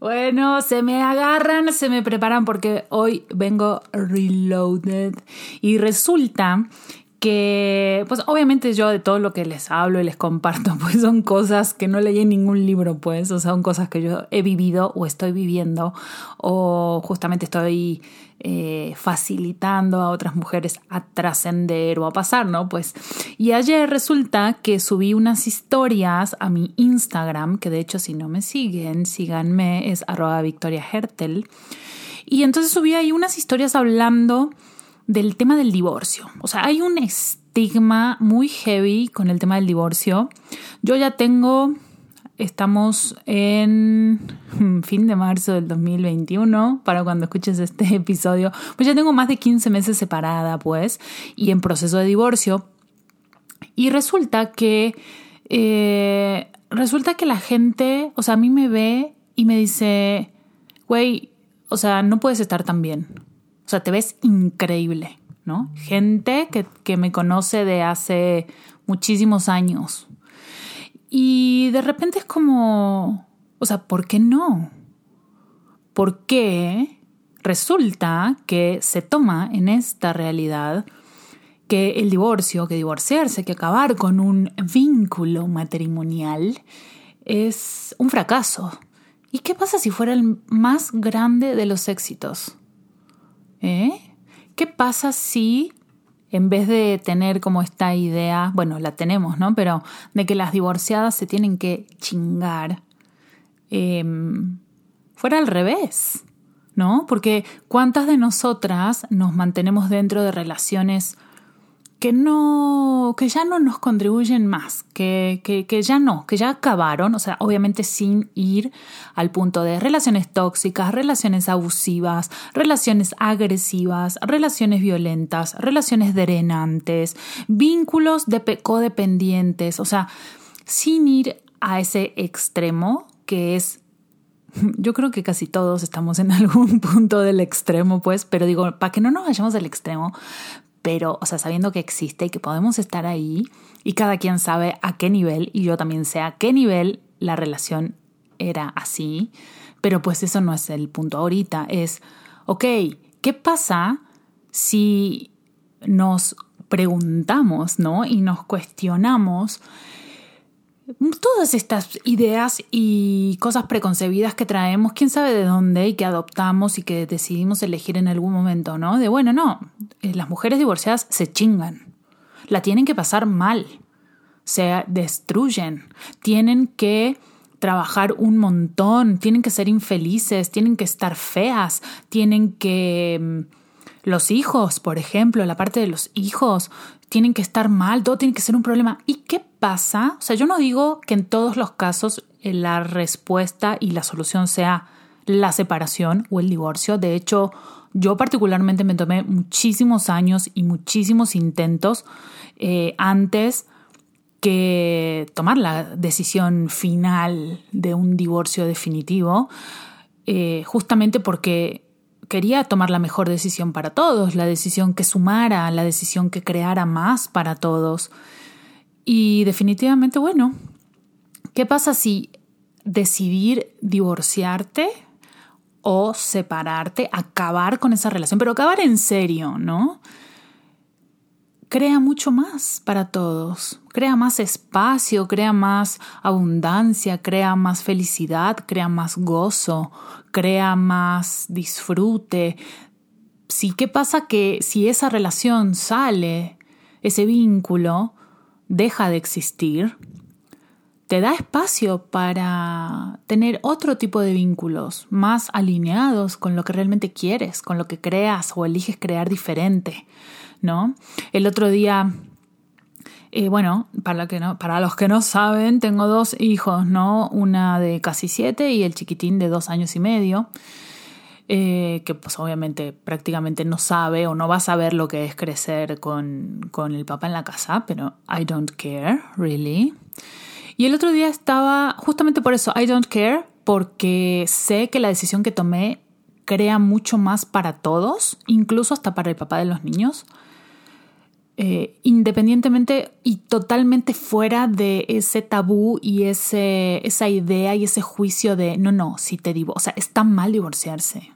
Bueno, se me agarran, se me preparan porque hoy vengo reloaded. Y resulta que, pues obviamente yo de todo lo que les hablo y les comparto, pues son cosas que no leí en ningún libro, pues, o sea, son cosas que yo he vivido o estoy viviendo o justamente estoy eh, facilitando a otras mujeres a trascender o a pasar, ¿no? Pues, y ayer resulta que subí unas historias a mi Instagram, que de hecho si no me siguen, síganme, es arroba Victoria Hertel. Y entonces subí ahí unas historias hablando del tema del divorcio. O sea, hay un estigma muy heavy con el tema del divorcio. Yo ya tengo, estamos en fin de marzo del 2021, para cuando escuches este episodio, pues ya tengo más de 15 meses separada, pues, y en proceso de divorcio. Y resulta que, eh, resulta que la gente, o sea, a mí me ve y me dice, güey, o sea, no puedes estar tan bien. O sea, te ves increíble, ¿no? Gente que, que me conoce de hace muchísimos años. Y de repente es como, o sea, ¿por qué no? ¿Por qué resulta que se toma en esta realidad que el divorcio, que divorciarse, que acabar con un vínculo matrimonial es un fracaso? ¿Y qué pasa si fuera el más grande de los éxitos? ¿Eh? ¿Qué pasa si en vez de tener como esta idea, bueno, la tenemos, ¿no? Pero de que las divorciadas se tienen que chingar, em, fuera al revés, ¿no? Porque ¿cuántas de nosotras nos mantenemos dentro de relaciones que no, que ya no nos contribuyen más, que, que, que, ya no, que ya acabaron, o sea, obviamente sin ir al punto de relaciones tóxicas, relaciones abusivas, relaciones agresivas, relaciones violentas, relaciones drenantes, vínculos de codependientes, o sea, sin ir a ese extremo que es yo creo que casi todos estamos en algún punto del extremo, pues, pero digo, para que no nos vayamos al extremo, pero, o sea, sabiendo que existe y que podemos estar ahí y cada quien sabe a qué nivel y yo también sé a qué nivel la relación era así, pero pues eso no es el punto ahorita, es, ok, ¿qué pasa si nos preguntamos, ¿no? Y nos cuestionamos todas estas ideas y cosas preconcebidas que traemos, quién sabe de dónde y que adoptamos y que decidimos elegir en algún momento, ¿no? De bueno, no, eh, las mujeres divorciadas se chingan, la tienen que pasar mal, se destruyen, tienen que trabajar un montón, tienen que ser infelices, tienen que estar feas, tienen que... Los hijos, por ejemplo, la parte de los hijos, tienen que estar mal, todo tiene que ser un problema. ¿Y qué pasa? O sea, yo no digo que en todos los casos eh, la respuesta y la solución sea la separación o el divorcio. De hecho, yo particularmente me tomé muchísimos años y muchísimos intentos eh, antes que tomar la decisión final de un divorcio definitivo, eh, justamente porque quería tomar la mejor decisión para todos, la decisión que sumara, la decisión que creara más para todos. Y definitivamente, bueno, ¿qué pasa si decidir divorciarte o separarte, acabar con esa relación, pero acabar en serio, ¿no? Crea mucho más para todos, crea más espacio, crea más abundancia, crea más felicidad, crea más gozo, crea más disfrute. Sí, ¿qué pasa que si esa relación sale, ese vínculo deja de existir? Te da espacio para tener otro tipo de vínculos más alineados con lo que realmente quieres, con lo que creas o eliges crear diferente. ¿no? El otro día, eh, bueno, para, los que no saben, tengo dos hijos, ¿no? Una de casi siete y el chiquitín de dos años y medio. eh, que pues obviamente prácticamente no sabe o no va a saber lo que es crecer con, con el papá en la casa, pero I don't care, really. Y el otro día estaba, justamente por eso, I don't care, porque sé que la decisión que tomé crea mucho más para todos, incluso hasta para el papá de los niños. Eh, independientemente y totalmente fuera de ese tabú y ese, esa idea y ese juicio de no, no, si te digo, o sea, está mal divorciarse.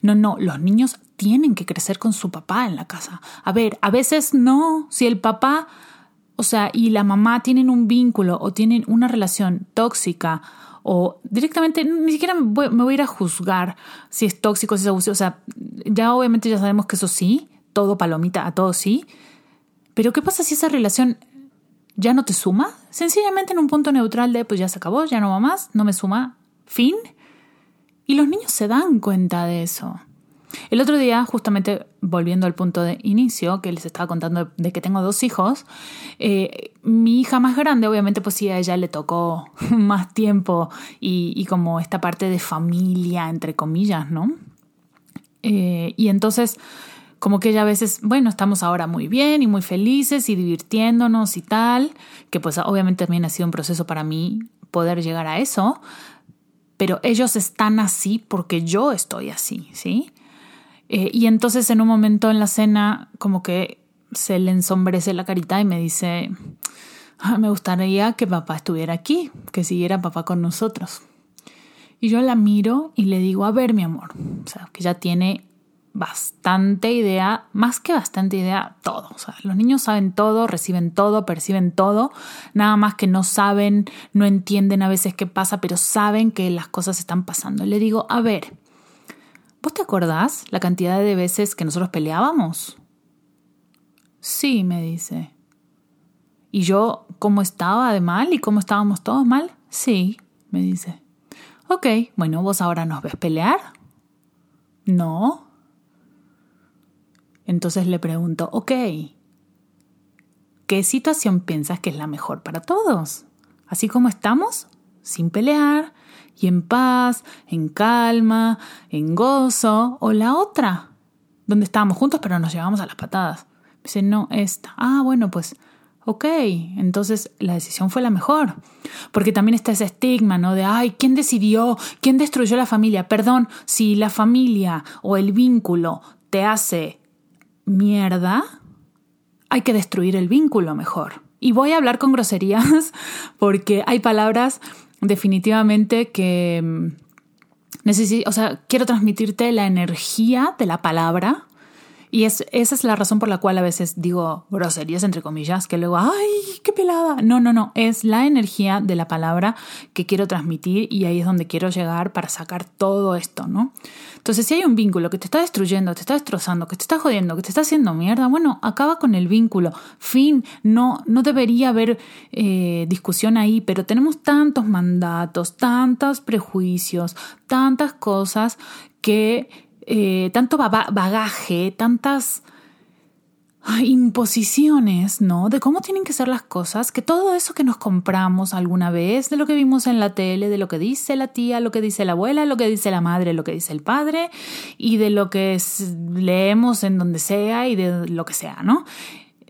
No, no, los niños tienen que crecer con su papá en la casa. A ver, a veces no, si el papá, o sea, y la mamá tienen un vínculo o tienen una relación tóxica o directamente, ni siquiera me voy, me voy a ir a juzgar si es tóxico, si es abusivo, o sea, ya obviamente ya sabemos que eso sí, todo palomita, a todo sí, pero ¿qué pasa si esa relación ya no te suma? Sencillamente en un punto neutral de, pues ya se acabó, ya no va más, no me suma, fin. Y los niños se dan cuenta de eso. El otro día, justamente volviendo al punto de inicio, que les estaba contando de que tengo dos hijos, eh, mi hija más grande, obviamente, pues sí, a ella le tocó más tiempo y, como esta parte de familia, entre comillas, ¿no? Eh, y entonces, como que ella a veces, bueno, estamos ahora muy bien y muy felices y divirtiéndonos y tal, que pues obviamente también ha sido un proceso para mí poder llegar a eso, pero ellos están así porque yo estoy así, ¿sí? Eh, y entonces en un momento en la cena como que se le ensombrece la carita y me dice, ah, me gustaría que papá estuviera aquí, que siguiera papá con nosotros. Y yo la miro y le digo, a ver mi amor, o sea, que ya tiene bastante idea, más que bastante idea, todo. O sea, los niños saben todo, reciben todo, perciben todo, nada más que no saben, no entienden a veces qué pasa, pero saben que las cosas están pasando. Le digo, a ver, ¿vos te acordás la cantidad de veces que nosotros peleábamos? Sí, me dice. ¿Y yo cómo estaba de mal y cómo estábamos todos mal? Sí, me dice. Ok, bueno, vos ahora nos ves pelear. No, entonces le pregunto, ok, ¿qué situación piensas que es la mejor para todos? Así como estamos, sin pelear, y en paz, en calma, en gozo, o la otra, donde estábamos juntos pero nos llevamos a las patadas. Dice, no, esta. Ah, bueno, pues, ok, entonces la decisión fue la mejor. Porque también está ese estigma, ¿no? De, ay, ¿quién decidió? ¿Quién destruyó la familia? Perdón, si la familia o el vínculo te hace mierda, hay que destruir el vínculo mejor. Y voy a hablar con groserías porque hay palabras definitivamente que mm, necesito, o sea, quiero transmitirte la energía de la palabra y esa es la razón por la cual a veces digo groserías, entre comillas, que luego, ¡ay, qué pelada! No, no, no, es la energía de la palabra que quiero transmitir y ahí es donde quiero llegar para sacar todo esto, ¿no? Entonces, si hay un vínculo que te está destruyendo, te está destrozando, que te está jodiendo, que te está haciendo mierda, bueno, acaba con el vínculo. Fin, no, no debería haber eh, discusión ahí, pero tenemos tantos mandatos, tantos prejuicios, tantas cosas que eh, tanto bagaje, tantas imposiciones, ¿no? De cómo tienen que ser las cosas, que todo eso que nos compramos alguna vez, de lo que vimos en la tele, de lo que dice la tía, lo que dice la abuela, lo que dice la madre, lo que dice el padre, y de lo que leemos en donde sea y de lo que sea, ¿no?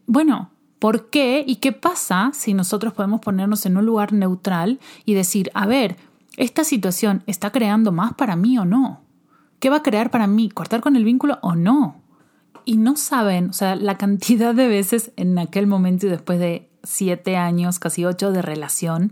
Bueno, ¿por qué y qué pasa si nosotros podemos ponernos en un lugar neutral y decir, a ver, esta situación está creando más para mí o no? ¿Qué va a crear para mí? ¿Cortar con el vínculo o no? Y no saben, o sea, la cantidad de veces en aquel momento y después de siete años, casi ocho de relación,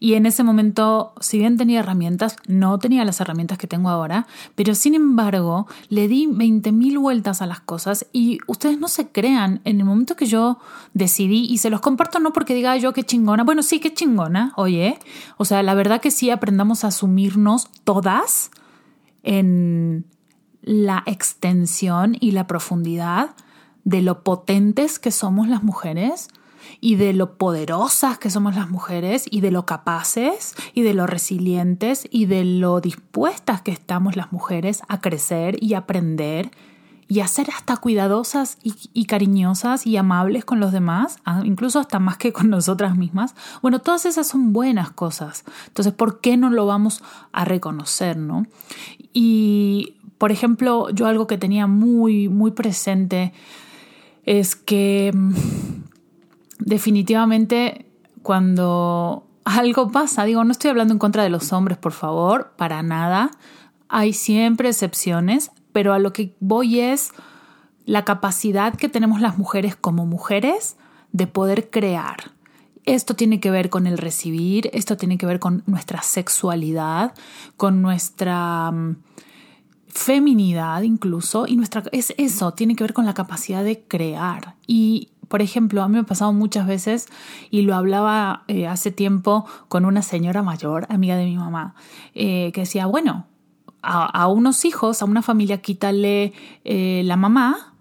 y en ese momento, si bien tenía herramientas, no tenía las herramientas que tengo ahora, pero sin embargo, le di 20.000 vueltas a las cosas y ustedes no se crean, en el momento que yo decidí, y se los comparto no porque diga yo qué chingona, bueno, sí, qué chingona, oye, o sea, la verdad que sí aprendamos a asumirnos todas en la extensión y la profundidad de lo potentes que somos las mujeres y de lo poderosas que somos las mujeres y de lo capaces y de lo resilientes y de lo dispuestas que estamos las mujeres a crecer y aprender y a ser hasta cuidadosas y, cariñosas y amables con los demás, incluso hasta más que con nosotras mismas. Bueno, todas esas son buenas cosas. Entonces, ¿por qué no lo vamos a reconocer, no? Y, por ejemplo, yo algo que tenía muy, muy presente es que mm, definitivamente cuando algo pasa, digo, no estoy hablando en contra de los hombres, por favor, para nada, hay siempre excepciones, pero a lo que voy es la capacidad que tenemos las mujeres como mujeres de poder crear. Esto tiene que ver con el recibir, esto tiene que ver con nuestra sexualidad, con nuestra mm, feminidad incluso, y nuestra es eso, tiene que ver con la capacidad de crear. Y por ejemplo, a mí me ha pasado muchas veces y lo hablaba eh, hace tiempo con una señora mayor, amiga de mi mamá, eh, que decía, bueno, a, unos hijos, a una familia, quítale eh, la mamá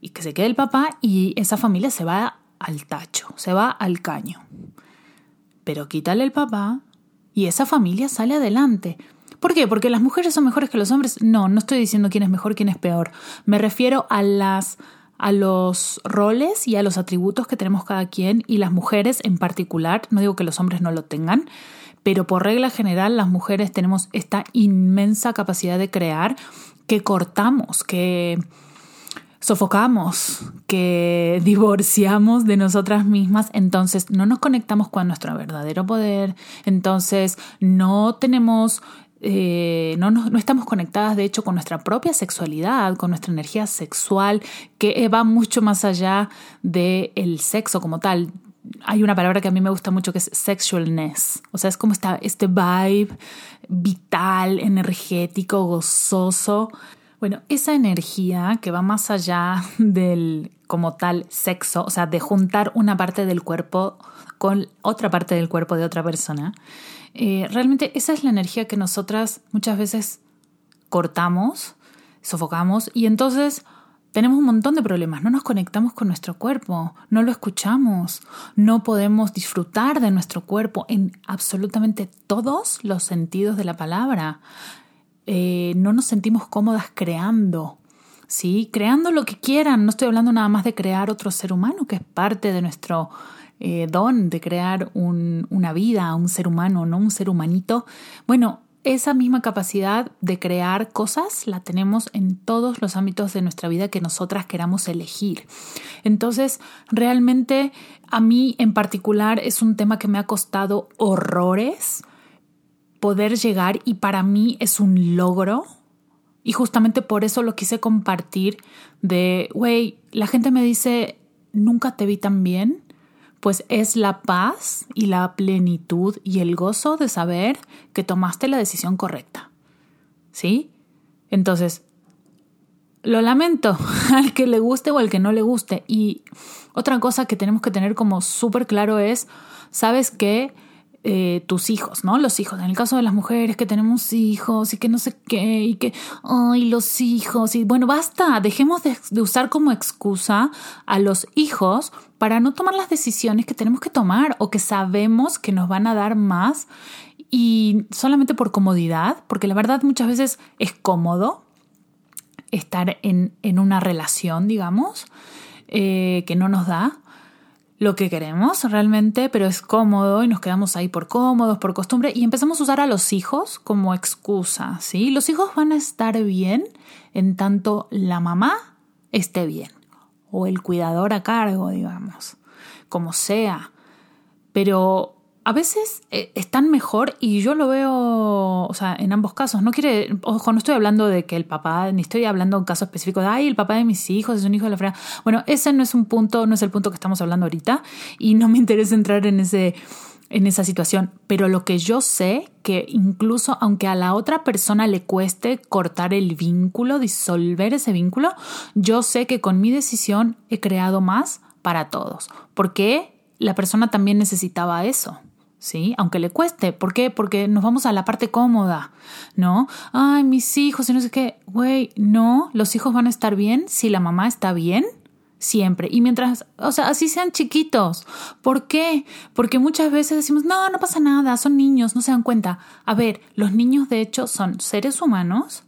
y que se quede el papá y esa familia se va al tacho, se va al caño. Pero quítale el papá y esa familia sale adelante. ¿Por qué? ¿Porque las mujeres son mejores que los hombres? No, no estoy diciendo quién es mejor, quién es peor. Me refiero a las a los roles y a los atributos que tenemos cada quien y las mujeres en particular, no digo que los hombres no lo tengan, pero por regla general las mujeres tenemos esta inmensa capacidad de crear que cortamos, que sofocamos, que divorciamos de nosotras mismas, entonces no nos conectamos con nuestro verdadero poder, entonces no tenemos eh, no, no, estamos conectadas de hecho con nuestra propia sexualidad, con nuestra energía sexual, que va mucho más allá del el sexo como tal. Hay una palabra que a mí me gusta mucho que es sexualness, o sea, es como esta, este vibe vital, energético, gozoso. Bueno, esa energía que va más allá del como tal sexo, o sea, de juntar una parte del cuerpo con otra parte del cuerpo de otra persona, eh, realmente esa es la energía que nosotras muchas veces cortamos, sofocamos y entonces tenemos un montón de problemas. No nos conectamos con nuestro cuerpo, no lo escuchamos, no podemos disfrutar de nuestro cuerpo en absolutamente todos los sentidos de la palabra. Eh, no nos sentimos cómodas creando. ¿Sí? Creando lo que quieran, no estoy hablando nada más de crear otro ser humano, que es parte de nuestro eh, don de crear una vida, un ser humano, no un ser humanito. Bueno, esa misma capacidad de crear cosas la tenemos en todos los ámbitos de nuestra vida que nosotras queramos elegir. Entonces, realmente a mí en particular es un tema que me ha costado horrores poder llegar y para mí es un logro. Y justamente por eso lo quise compartir de, güey, la gente me dice, nunca te vi tan bien pues es la paz y la plenitud y el gozo de saber que tomaste la decisión correcta. ¿Sí? Entonces, lo lamento al que le guste o al que no le guste. Y otra cosa que tenemos que tener como súper claro es, ¿sabes qué? Eh, tus hijos, ¿no? Los hijos. En el caso de las mujeres que tenemos hijos y que no sé qué, y que, ay, los hijos. Y bueno, basta, dejemos de, usar como excusa a los hijos para no tomar las decisiones que tenemos que tomar o que sabemos que nos van a dar más y solamente por comodidad, porque la verdad muchas veces es cómodo estar en, en una relación, digamos, eh, que no nos da lo que queremos realmente, pero es cómodo y nos quedamos ahí por cómodos, por costumbre y empezamos a usar a los hijos como excusa, ¿sí? Los hijos van a estar bien en tanto la mamá esté bien o el cuidador a cargo, digamos, como sea. Pero a veces eh, están mejor y yo lo veo, o sea, en ambos casos. No quiere, ojo, no estoy hablando de que el papá, ni estoy hablando en caso específico de, ay, el papá de mis hijos es un hijo de la frega. Bueno, ese no es un punto, no es el punto que estamos hablando ahorita y no me interesa entrar en ese en esa situación, pero lo que yo sé que incluso aunque a la otra persona le cueste cortar el vínculo, disolver ese vínculo, yo sé que con mi decisión he creado más para todos, porque la persona también necesitaba eso. ¿Sí? Aunque le cueste. ¿Por qué? Porque nos vamos a la parte cómoda, ¿no? Ay, mis hijos y no sé qué. Güey, no, los hijos van a estar bien si la mamá está bien siempre. Y mientras, o sea, así sean chiquitos. ¿Por qué? Porque muchas veces decimos, no, no pasa nada, son niños, no se dan cuenta. A ver, los niños de hecho son seres humanos,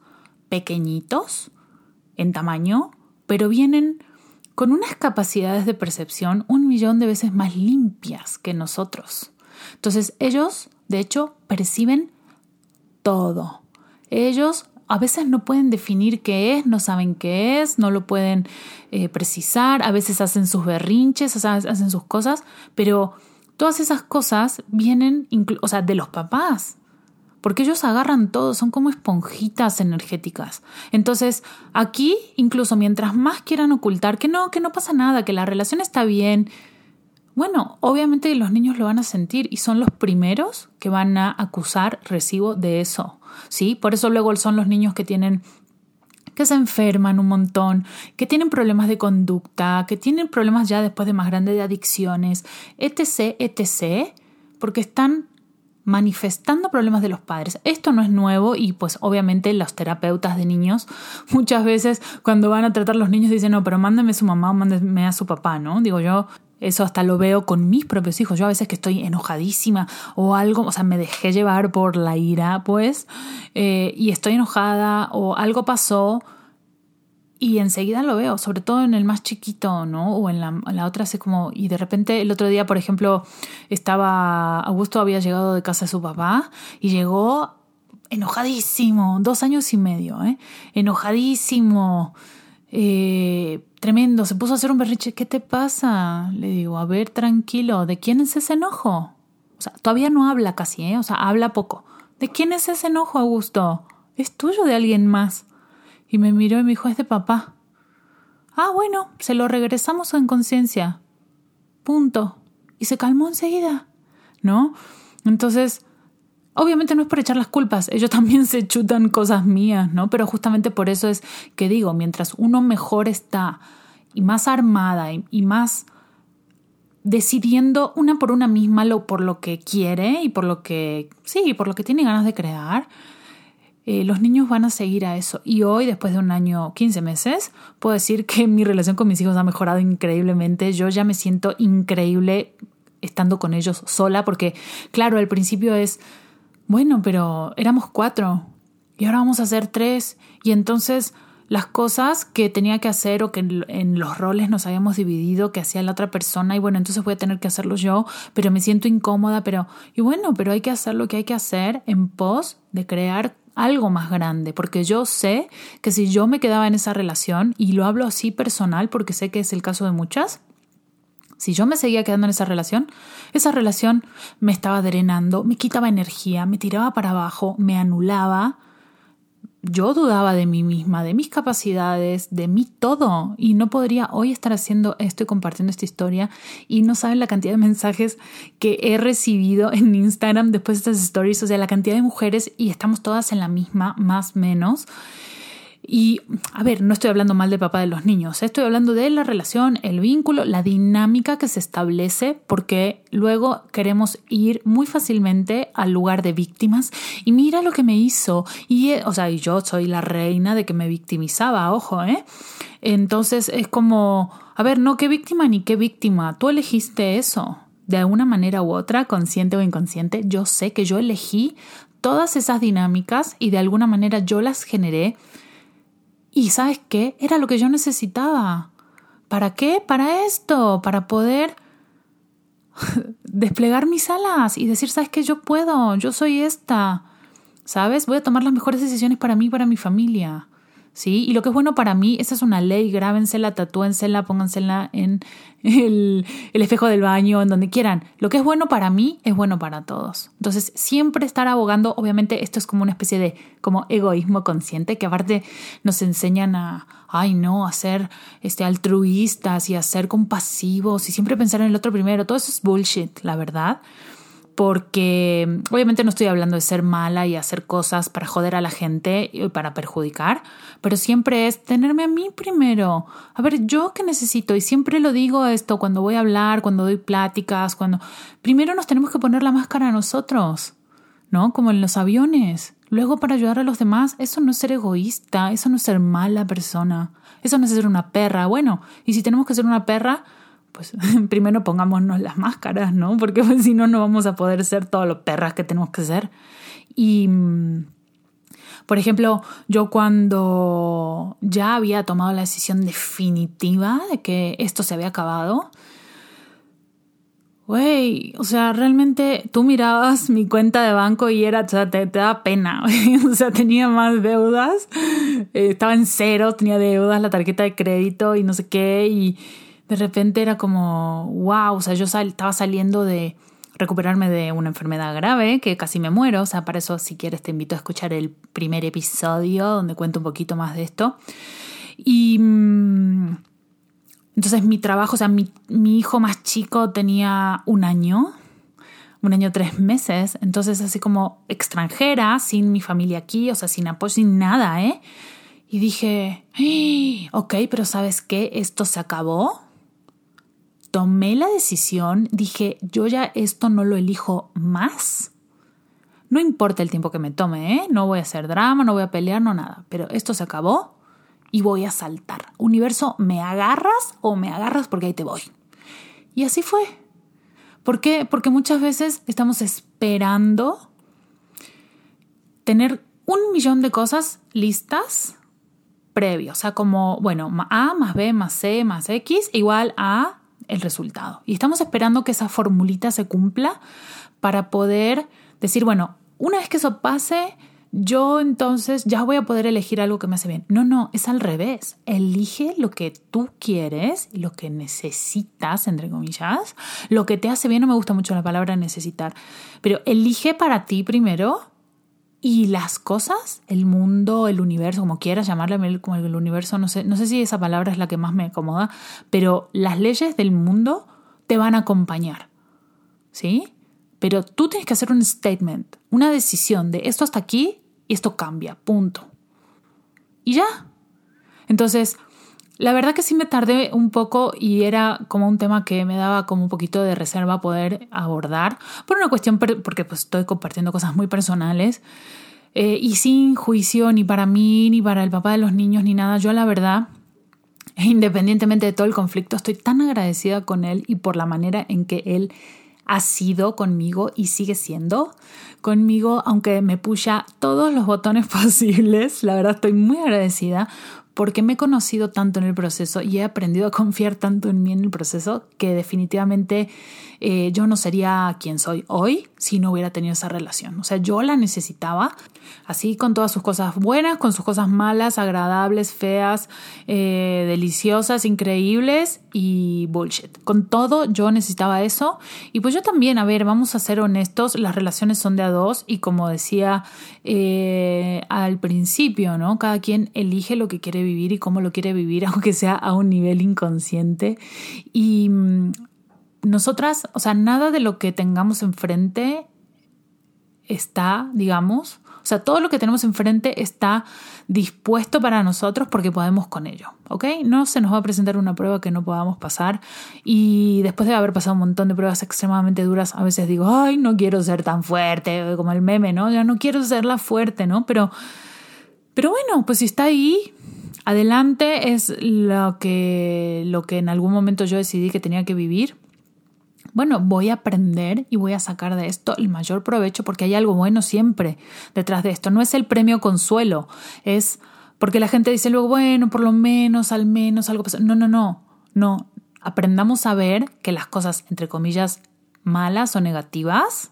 pequeñitos, en tamaño, pero vienen con unas capacidades de percepción un millón de veces más limpias que nosotros. Entonces ellos, de hecho, perciben todo. Ellos a veces no pueden definir qué es, no saben qué es, no lo pueden eh, precisar, a veces hacen sus berrinches, o sea, hacen sus cosas, pero todas esas cosas vienen, o sea, de los papás, porque ellos agarran todo, son como esponjitas energéticas. Entonces, aquí, incluso mientras más quieran ocultar que no, que no pasa nada, que la relación está bien, bueno, obviamente los niños lo van a sentir y son los primeros que van a acusar recibo de eso. ¿Sí? Por eso luego son los niños que tienen que se enferman un montón, que tienen problemas de conducta, que tienen problemas ya después de más grandes de adicciones, etc, etc, porque están manifestando problemas de los padres. Esto no es nuevo y pues obviamente los terapeutas de niños muchas veces cuando van a tratar a los niños dicen, no, pero mándeme a su mamá o mándeme a su papá, ¿no? Digo yo, eso hasta lo veo con mis propios hijos. Yo a veces que estoy enojadísima o algo, o sea, me dejé llevar por la ira, pues, eh, y estoy enojada o algo pasó y enseguida lo veo, sobre todo en el más chiquito, ¿no? O en la, la, otra hace como... Y de repente el otro día, por ejemplo, estaba... Augusto había llegado de casa de su papá y llegó enojadísimo, dos años y medio, ¿eh? Enojadísimo, eh, tremendo, se puso a hacer un berriche. ¿Qué te pasa? Le digo, a ver, tranquilo, ¿de quién es ese enojo? O sea, todavía no habla casi, ¿eh? O sea, habla poco. ¿De quién es ese enojo, Augusto? ¿Es tuyo de alguien más? Y me miró y me dijo, es de papá. Ah, bueno, se lo regresamos en conciencia. Punto. Y se calmó enseguida. ¿No? Entonces, obviamente no es por echar las culpas, ellos también se chutan cosas mías, ¿no? Pero justamente por eso es que digo, mientras uno mejor está y más armada y, más decidiendo una por una misma lo por lo que quiere y por lo que sí, por lo que tiene ganas de crear, eh, los niños van a seguir a eso. Y hoy, después de un año, 15 meses, puedo decir que mi relación con mis hijos ha mejorado increíblemente. Yo ya me siento increíble estando con ellos sola, porque claro, al principio es, bueno, pero éramos cuatro y ahora vamos a ser tres. Y entonces las cosas que tenía que hacer o que en los roles nos habíamos dividido, que hacía la otra persona, y bueno, entonces voy a tener que hacerlo yo, pero me siento incómoda, pero, y bueno, pero hay que hacer lo que hay que hacer en pos de crear algo más grande, porque yo sé que si yo me quedaba en esa relación, y lo hablo así personal porque sé que es el caso de muchas, si yo me seguía quedando en esa relación, esa relación me estaba drenando, me quitaba energía, me tiraba para abajo, me anulaba, yo dudaba de mí misma, de mis capacidades, de mí todo. Y no podría hoy estar haciendo esto y compartiendo esta historia. Y no saben la cantidad de mensajes que he recibido en Instagram después de estas stories. O sea, la cantidad de mujeres y estamos todas en la misma, más menos. Y, a ver, no estoy hablando mal del papá de los niños, ¿eh? estoy hablando de la relación, el vínculo, la dinámica que se establece, porque luego queremos ir muy fácilmente al lugar de víctimas y mira lo que me hizo. Y, eh, o sea, yo soy la reina de que me victimizaba, ojo, ¿eh? Entonces es como, a ver, no qué víctima ni qué víctima, tú elegiste eso. De alguna manera u otra, consciente o inconsciente, yo sé que yo elegí todas esas dinámicas y de alguna manera yo las generé y sabes qué? Era lo que yo necesitaba. ¿Para qué? Para esto, para poder desplegar mis alas y decir, ¿sabes qué? Yo puedo, yo soy esta. ¿Sabes? Voy a tomar las mejores decisiones para mí y para mi familia. ¿Sí? Y lo que es bueno para mí, esa es una ley, grábensela, tatúensela, póngansela en el, espejo del baño, en donde quieran. Lo que es bueno para mí es bueno para todos. Entonces, siempre estar abogando, obviamente esto es como una especie de como egoísmo consciente, que aparte nos enseñan a, ay no, a ser este, altruistas y a ser compasivos y siempre pensar en el otro primero. Todo eso es bullshit, la verdad porque obviamente no estoy hablando de ser mala y hacer cosas para joder a la gente y para perjudicar, pero siempre es tenerme a mí primero. A ver, yo qué necesito y siempre lo digo esto cuando voy a hablar, cuando doy pláticas, cuando primero nos tenemos que poner la máscara a nosotros, ¿no? Como en los aviones. Luego para ayudar a los demás, eso no es ser egoísta, eso no es ser mala persona, eso no es ser una perra. Bueno, y si tenemos que ser una perra, pues primero pongámonos las máscaras, ¿no? Porque pues, si no, no vamos a poder ser todos los perras que tenemos que ser. Y, mm, por ejemplo, yo cuando ya había tomado la decisión definitiva de que esto se había acabado, güey, o sea, realmente tú mirabas mi cuenta de banco y era, o sea, te, te da pena, o sea, tenía más deudas, eh, estaba en cero, tenía deudas, la tarjeta de crédito y no sé qué, y de repente era como, wow, o sea, yo estaba saliendo de recuperarme de una enfermedad grave, que casi me muero, o sea, para eso si quieres te invito a escuchar el primer episodio donde cuento un poquito más de esto. Y... Mm, entonces mi trabajo, o sea, mi, hijo más chico tenía un año, un año tres meses, entonces así como extranjera, sin mi familia aquí, o sea, sin apoyo, sin nada, ¿eh? Y dije, ok, pero ¿sabes qué? Esto se acabó. Tomé la decisión, dije, yo ya esto no lo elijo más. No importa el tiempo que me tome, ¿eh? No voy a hacer drama, no voy a pelear, no nada, pero esto se acabó y voy a saltar. Universo, ¿me agarras o me agarras porque ahí te voy? Y así fue. ¿Por qué? Porque muchas veces estamos esperando tener un millón de cosas listas previo. O sea, como, bueno, A más B más C más X igual a el resultado. Y estamos esperando que esa formulita se cumpla para poder decir, bueno, una vez que eso pase, yo entonces ya voy a poder elegir algo que me hace bien. No, no, es al revés. Elige lo que tú quieres, lo que necesitas, entre comillas, lo que te hace bien. No me gusta mucho la palabra necesitar, pero elige para ti primero y las cosas, el mundo, el universo, como quieras llamarle, como el universo, no sé, no sé si esa palabra es la que más me acomoda, pero las leyes del mundo te van a acompañar. ¿Sí? Pero tú tienes que hacer un statement, una decisión de esto hasta aquí y esto cambia, punto. Y ya. Entonces, la verdad que sí me tardé un poco y era como un tema que me daba como un poquito de reserva poder abordar, por una cuestión, porque pues estoy compartiendo cosas muy personales eh, y sin juicio ni para mí, ni para el papá de los niños, ni nada. Yo la verdad, independientemente de todo el conflicto, estoy tan agradecida con él y por la manera en que él ha sido conmigo y sigue siendo conmigo, aunque me puya todos los botones posibles. La verdad estoy muy agradecida porque me he conocido tanto en el proceso y he aprendido a confiar tanto en mí en el proceso que definitivamente eh, yo no sería quien soy hoy si no hubiera tenido esa relación. O sea, yo la necesitaba, así con todas sus cosas buenas, con sus cosas malas, agradables, feas, eh, deliciosas, increíbles y bullshit. Con todo yo necesitaba eso. Y pues yo también, a ver, vamos a ser honestos, las relaciones son de a dos y como decía eh, al principio, ¿no? Cada quien elige lo que quiere vivir y cómo lo quiere vivir, aunque sea a un nivel inconsciente. Y mm, nosotras, o sea, nada de lo que tengamos enfrente está, digamos, o sea, todo lo que tenemos enfrente está dispuesto para nosotros porque podemos con ello, ¿ok? No se nos va a presentar una prueba que no podamos pasar y después de haber pasado un montón de pruebas extremadamente duras, a veces digo, ay, no quiero ser tan fuerte, como el meme, ¿no? Ya no quiero ser la fuerte, ¿no? Pero, pero bueno, pues si está ahí, adelante es lo que, lo que en algún momento yo decidí que tenía que vivir bueno, voy a aprender y voy a sacar de esto el mayor provecho porque hay algo bueno siempre detrás de esto. No es el premio consuelo, es porque la gente dice luego, bueno, por lo menos, al menos algo pasa. No, no, no, no. Aprendamos a ver que las cosas, entre comillas, malas o negativas,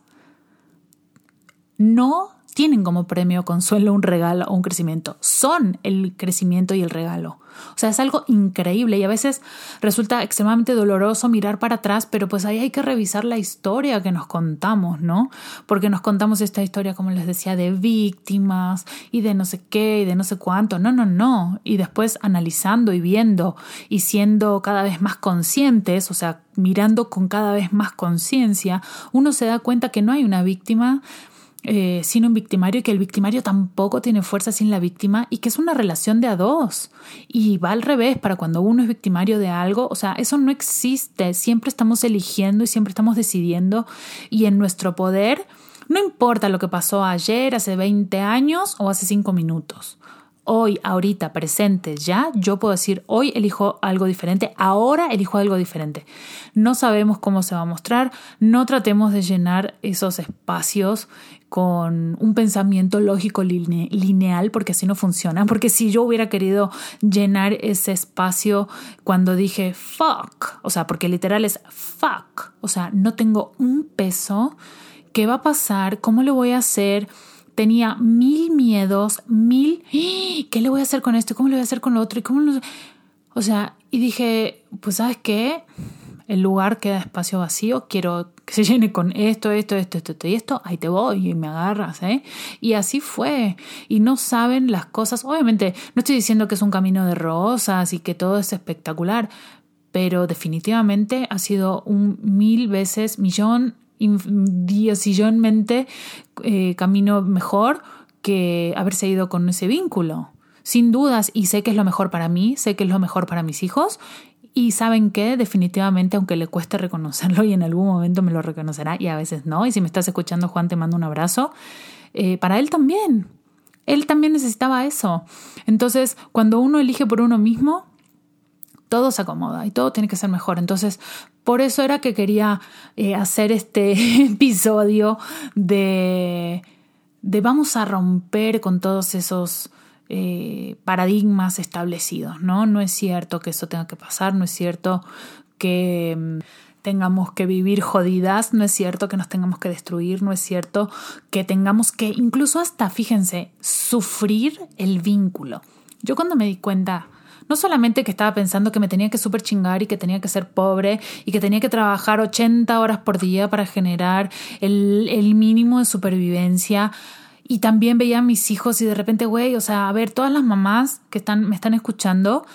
no tienen como premio consuelo un regalo o un crecimiento, son el crecimiento y el regalo. O sea, es algo increíble y a veces resulta extremadamente doloroso mirar para atrás, pero pues ahí hay que revisar la historia que nos contamos, ¿no? Porque nos contamos esta historia, como les decía, de víctimas y de no sé qué y de no sé cuánto. No, no, no. Y después analizando y viendo y siendo cada vez más conscientes, o sea, mirando con cada vez más conciencia, uno se da cuenta que no hay una víctima eh, sin un victimario y que el victimario tampoco tiene fuerza sin la víctima y que es una relación de a dos. Y va al revés, para cuando uno es victimario de algo, o sea, eso no existe, siempre estamos eligiendo y siempre estamos decidiendo y en nuestro poder, no importa lo que pasó ayer, hace 20 años o hace 5 minutos hoy, ahorita, presente, ya, yo puedo decir, hoy elijo algo diferente, ahora elijo algo diferente. No sabemos cómo se va a mostrar, no tratemos de llenar esos espacios con un pensamiento lógico lineal, porque así no funciona. Porque si yo hubiera querido llenar ese espacio cuando dije fuck, o sea, porque literal es fuck, o sea, no tengo un peso, ¿qué va a pasar? ¿Cómo lo voy a hacer? Tenía mil miedos, mil, ¡Ah! ¿qué le voy a hacer con esto? ¿Cómo le voy a hacer con lo otro? ¿Y cómo O sea, y dije, pues sabes qué, el lugar queda espacio vacío, quiero que se llene con esto, esto, esto, esto, y esto, ahí te voy y me agarras, ¿eh? Y así fue. Y no saben las cosas. Obviamente, no estoy diciendo que es un camino de rosas y que todo es espectacular, pero definitivamente ha sido un mil veces, millón, diosillónmente eh, camino mejor que haberse ido con ese vínculo. Sin dudas, y sé que es lo mejor para mí, sé que es lo mejor para mis hijos, y saben que definitivamente, aunque le cueste reconocerlo y en algún momento me lo reconocerá y a veces no, y si me estás escuchando Juan te mando un abrazo, eh, para él también. Él también necesitaba eso. Entonces, cuando uno elige por uno mismo, todo se acomoda y todo tiene que ser mejor. Entonces, por eso era que quería eh, hacer este episodio de, de vamos a romper con todos esos eh, paradigmas establecidos, ¿no? No es cierto que eso tenga que pasar, no es cierto que mm, tengamos que vivir jodidas, no es cierto que nos tengamos que destruir, no es cierto que tengamos que, incluso hasta, fíjense, sufrir el vínculo. Yo cuando me di cuenta, no solamente que estaba pensando que me tenía que super chingar y que tenía que ser pobre y que tenía que trabajar 80 horas por día para generar el, el mínimo de supervivencia, y también veía a mis hijos y de repente, güey, o sea, a ver, todas las mamás que están, me están escuchando,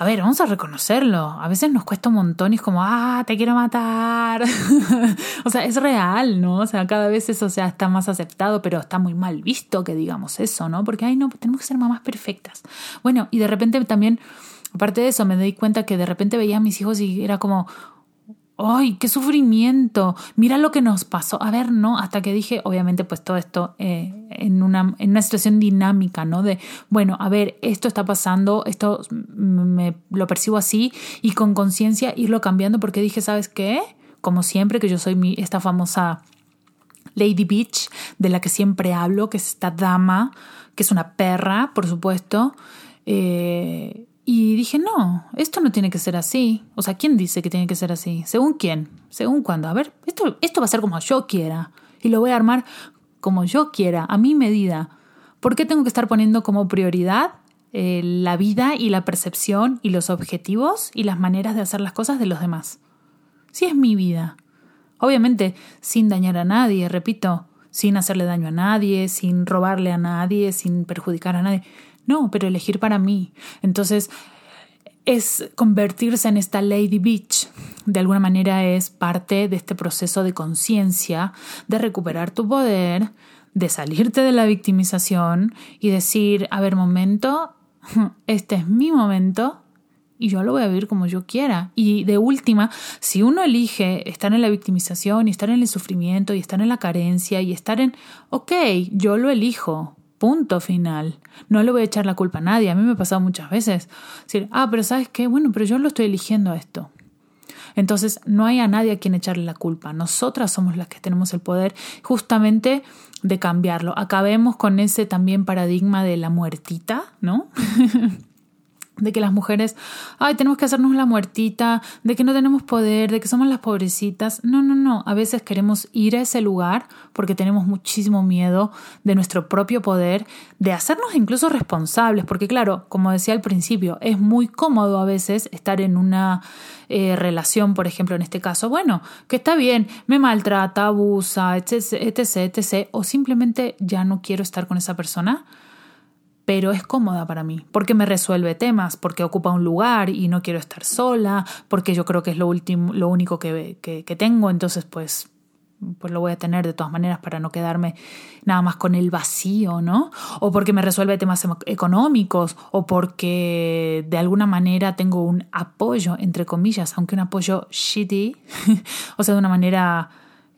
a ver, vamos a reconocerlo. A veces nos cuesta un montón y es como, ah, te quiero matar. o sea, es real, ¿no? O sea, cada vez eso sea, está más aceptado, pero está muy mal visto que digamos eso, ¿no? Porque, ay, no, tenemos que ser mamás perfectas. Bueno, y de repente también, aparte de eso, me di cuenta que de repente veía a mis hijos y era como, ¡Ay, qué sufrimiento! Mira lo que nos pasó. A ver, no, hasta que dije, obviamente, pues todo esto eh, en, una, en una situación dinámica, ¿no? De, bueno, a ver, esto está pasando, esto me lo percibo así y con conciencia irlo cambiando porque dije, ¿sabes qué? Como siempre, que yo soy mi, esta famosa Lady Beach, de la que siempre hablo, que es esta dama, que es una perra, por supuesto. Eh, y dije, no, esto no tiene que ser así. O sea, ¿quién dice que tiene que ser así? ¿Según quién? ¿Según cuándo? A ver, esto, esto va a ser como yo quiera. Y lo voy a armar como yo quiera, a mi medida. ¿Por qué tengo que estar poniendo como prioridad eh, la vida y la percepción y los objetivos y las maneras de hacer las cosas de los demás? Si es mi vida. Obviamente, sin dañar a nadie, repito, sin hacerle daño a nadie, sin robarle a nadie, sin perjudicar a nadie. No, pero elegir para mí. Entonces, es convertirse en esta Lady Beach. De alguna manera es parte de este proceso de conciencia, de recuperar tu poder, de salirte de la victimización y decir, a ver, momento, este es mi momento y yo lo voy a vivir como yo quiera. Y de última, si uno elige estar en la victimización y estar en el sufrimiento y estar en la carencia y estar en, ok, yo lo elijo, Punto final. No le voy a echar la culpa a nadie. A mí me ha pasado muchas veces. Decir, ah, pero ¿sabes qué? Bueno, pero yo lo estoy eligiendo esto. Entonces, no hay a nadie a quien echarle la culpa. Nosotras somos las que tenemos el poder justamente de cambiarlo. Acabemos con ese también paradigma de la muertita, ¿no? de que las mujeres, ay, tenemos que hacernos la muertita, de que no tenemos poder, de que somos las pobrecitas. No, no, no. A veces queremos ir a ese lugar porque tenemos muchísimo miedo de nuestro propio poder, de hacernos incluso responsables, porque claro, como decía al principio, es muy cómodo a veces estar en una eh, relación, por ejemplo, en este caso, bueno, que está bien, me maltrata, abusa, etc, etc, etc, o simplemente ya no quiero estar con esa persona pero es cómoda para mí, porque me resuelve temas, porque ocupa un lugar y no quiero estar sola, porque yo creo que es lo, último, lo único que, que, tengo, entonces pues pues lo voy a tener de todas maneras para no quedarme nada más con el vacío, ¿no? O porque me resuelve temas económicos, o porque de alguna manera tengo un apoyo, entre comillas, aunque un apoyo shitty, o sea, de una manera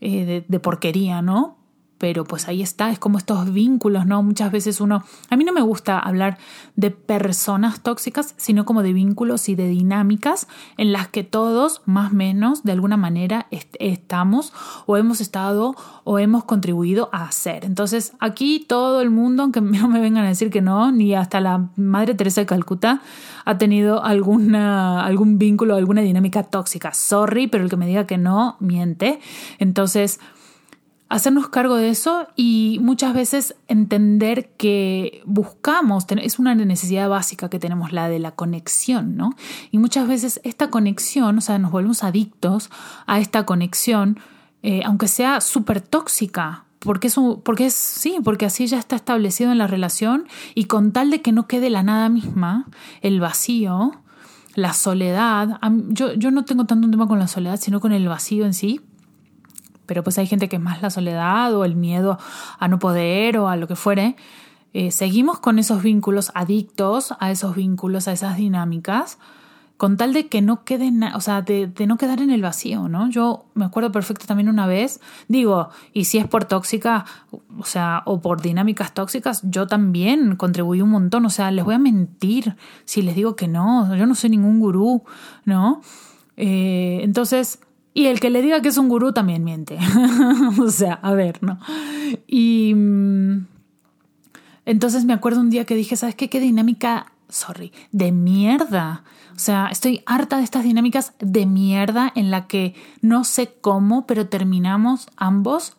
eh, de porquería, ¿no? Pero pues ahí está, es como estos vínculos, ¿no? Muchas veces uno, a mí no me gusta hablar de personas tóxicas, sino como de vínculos y de dinámicas en las que todos, más o menos, de alguna manera estamos o hemos estado o hemos contribuido a hacer. Entonces, aquí todo el mundo, aunque no me vengan a decir que no, ni hasta la Madre Teresa de Calcuta ha tenido alguna, algún vínculo, alguna dinámica tóxica. Sorry, pero el que me diga que no, miente. Entonces, hacernos cargo de eso y muchas veces entender que buscamos, es una necesidad básica que tenemos, la de la conexión, ¿no? Y muchas veces esta conexión, o sea, nos volvemos adictos a esta conexión, eh, aunque sea súper tóxica, porque es, porque es, sí, porque así ya está establecido en la relación y con tal de que no quede la nada misma, el vacío, la soledad, yo, yo no tengo tanto un tema con la soledad, sino con el vacío en sí, pero pues hay gente que más la soledad o el miedo a no poder o a lo que fuere. Eh, seguimos con esos vínculos adictos a esos vínculos, a esas dinámicas, con tal de que no queden, o sea, de, de, no quedar en el vacío, ¿no? Yo me acuerdo perfecto también una vez, digo, y si es por tóxica, o sea, o por dinámicas tóxicas, yo también contribuí un montón, o sea, les voy a mentir si les digo que no, yo no soy ningún gurú, ¿no? Eh, entonces, y el que le diga que es un gurú también miente. o sea, a ver, ¿no? Y mm, entonces me acuerdo un día que dije, ¿sabes qué? Qué dinámica, sorry, de mierda. O sea, estoy harta de estas dinámicas de mierda en la que no sé cómo, pero terminamos ambos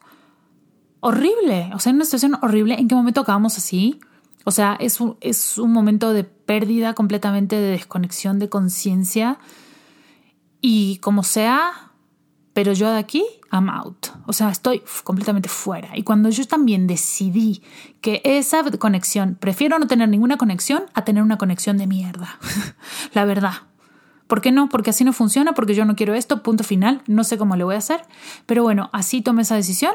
horrible. O sea, en una situación horrible. ¿En qué momento acabamos así? O sea, es un, es un momento de pérdida completamente de desconexión de conciencia. Y como sea, pero yo de aquí, I'm out. O sea, estoy completamente fuera. Y cuando yo también decidí que esa conexión, prefiero no tener ninguna conexión a tener una conexión de mierda. La verdad. ¿Por qué no? Porque así no funciona, porque yo no quiero esto, punto final, no sé cómo le voy a hacer. Pero bueno, así tomé esa decisión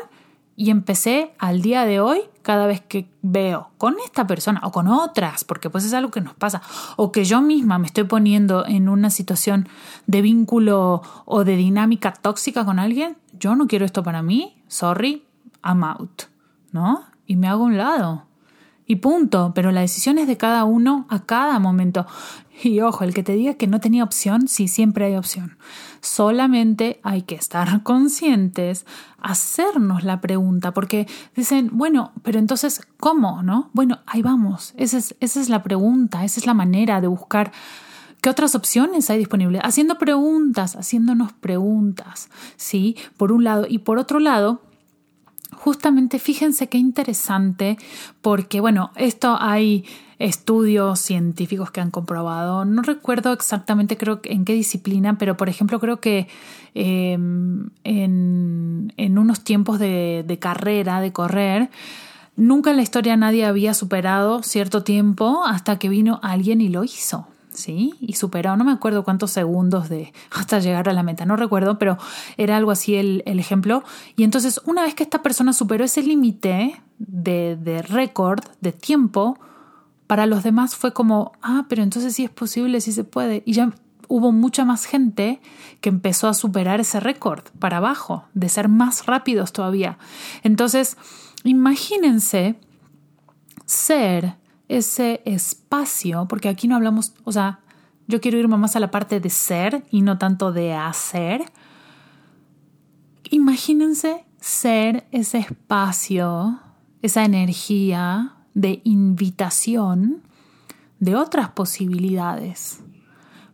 y empecé al día de hoy, cada vez que veo con esta persona o con otras, porque pues es algo que nos pasa, o que yo misma me estoy poniendo en una situación de vínculo o de dinámica tóxica con alguien, yo no quiero esto para mí, sorry, I'm out, ¿no? Y me hago un lado. Y punto, pero la decisión es de cada uno a cada momento. Y ojo, el que te diga que no tenía opción, sí, siempre hay opción. Solamente hay que estar conscientes, hacernos la pregunta, porque dicen, bueno, pero entonces, ¿cómo? ¿No? Bueno, ahí vamos. Esa es, la pregunta, esa es la manera de buscar ¿Qué otras opciones hay disponibles? Haciendo preguntas, haciéndonos preguntas, ¿sí? Por un lado. Y por otro lado, justamente fíjense qué interesante, porque bueno, esto hay estudios científicos que han comprobado, no recuerdo exactamente creo en qué disciplina, pero por ejemplo creo que em, en, en, unos tiempos de, de carrera, de correr, nunca en la historia nadie había superado cierto tiempo hasta que vino alguien y lo hizo. Y superó, no me acuerdo cuántos segundos de hasta llegar a la meta, no recuerdo, pero era algo así el, el ejemplo. Y entonces, una vez que esta persona superó ese límite de, de récord, de tiempo, para los demás fue como, ah, pero entonces sí es posible, sí se puede. Y ya hubo mucha más gente que empezó a superar ese récord para abajo, de ser más rápidos todavía. Entonces, imagínense ser ese espacio, porque aquí no hablamos, o sea, yo quiero irme más a la parte de ser y no tanto de hacer. Imagínense ser ese espacio, esa energía de invitación de otras posibilidades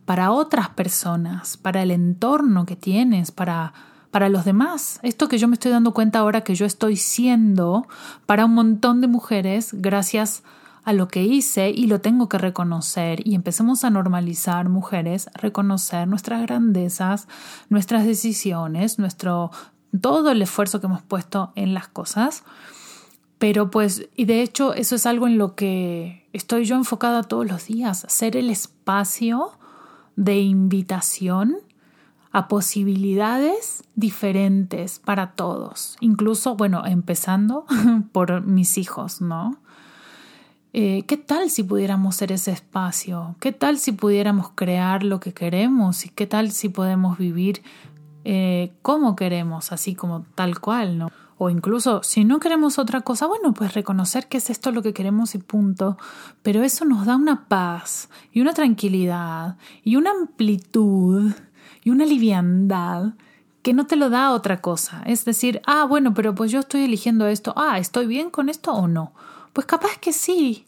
para otras personas, para el entorno que tienes, para para los demás. Esto que yo me estoy dando cuenta ahora que yo estoy siendo para un montón de mujeres gracias a lo que hice y lo tengo que reconocer y empecemos a normalizar mujeres, reconocer nuestras grandezas, nuestras decisiones, nuestro todo el esfuerzo que hemos puesto en las cosas pero pues, y de hecho eso es algo en lo que estoy yo enfocada todos los días, ser el espacio de invitación a posibilidades diferentes para todos, incluso, bueno, empezando por mis hijos, ¿no? Eh, ¿Qué tal si pudiéramos ser ese espacio? ¿Qué tal si pudiéramos crear lo que queremos? ¿Y qué tal si podemos vivir eh, como queremos, así como tal cual, ¿no? O incluso, si no queremos otra cosa, bueno, pues reconocer que es esto lo que queremos y punto. Pero eso nos da una paz y una tranquilidad y una amplitud y una liviandad que no te lo da otra cosa. Es decir, ah, bueno, pero pues yo estoy eligiendo esto. Ah, ¿estoy bien con esto o no? Pues capaz que sí.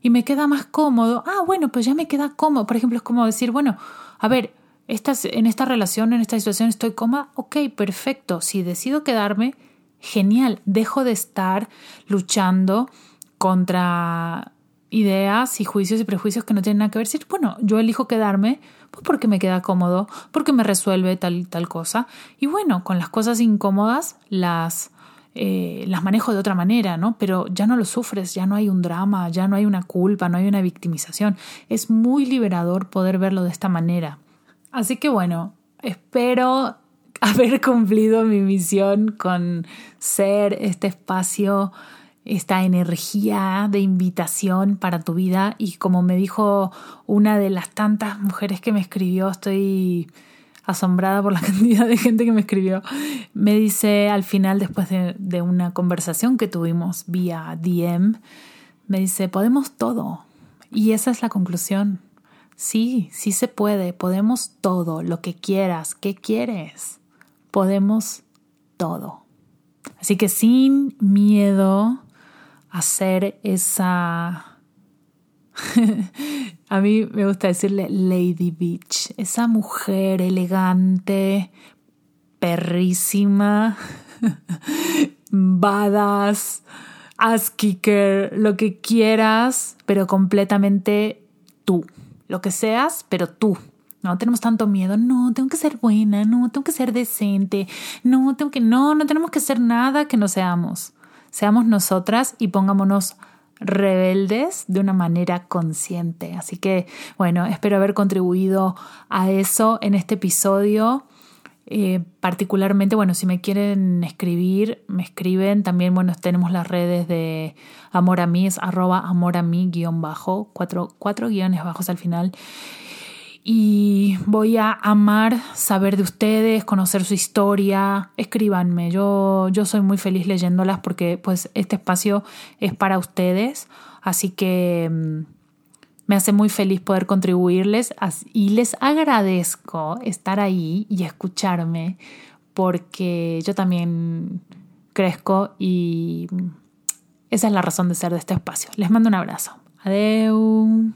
Y me queda más cómodo. Ah, bueno, pues ya me queda cómodo. Por ejemplo, es como decir, bueno, a ver, en esta relación, en esta situación estoy cómoda, ok, perfecto. Si decido quedarme, genial. Dejo de estar luchando contra ideas y juicios y prejuicios que no tienen nada que ver. Decir, bueno, yo elijo quedarme pues porque me queda cómodo, porque me resuelve tal tal cosa. Y bueno, con las cosas incómodas las eh, las manejo de otra manera, ¿no? Pero ya no lo sufres, ya no hay un drama, ya no hay una culpa, no hay una victimización. Es muy liberador poder verlo de esta manera. Así que bueno, espero haber cumplido mi misión con ser este espacio, esta energía de invitación para tu vida y como me dijo una de las tantas mujeres que me escribió, estoy asombrada por la cantidad de gente que me escribió, me dice al final, después de, una conversación que tuvimos vía DM, me dice, podemos todo. Y esa es la conclusión. Sí, sí se puede, podemos todo, lo que quieras, ¿qué quieres? Podemos todo. Así que sin miedo a hacer esa... a mí me gusta decirle Lady Beach, esa mujer elegante, perrísima, badass, ass lo que quieras, pero completamente tú. Lo que seas, pero tú. No tenemos tanto miedo, no, tengo que ser buena, no, tengo que ser decente, no, tengo que, no, no tenemos que ser nada que no seamos. Seamos nosotras y pongámonos rebeldes de una manera consciente. Así que, bueno, espero haber contribuido a eso en este episodio. Eh, particularmente, bueno, si me quieren escribir, me escriben. También, bueno, tenemos las redes de Amor a mí, es arroba amor a mí guion bajo, cuatro, cuatro guiones bajos al final. Y voy a amar saber de ustedes, conocer su historia. Escríbanme, yo, yo soy muy feliz leyéndolas porque pues este espacio es para ustedes. Así que mm, me hace muy feliz poder contribuirles y les agradezco estar ahí y escucharme porque yo también crezco y esa es la razón de ser de este espacio. Les mando un abrazo. Adeu.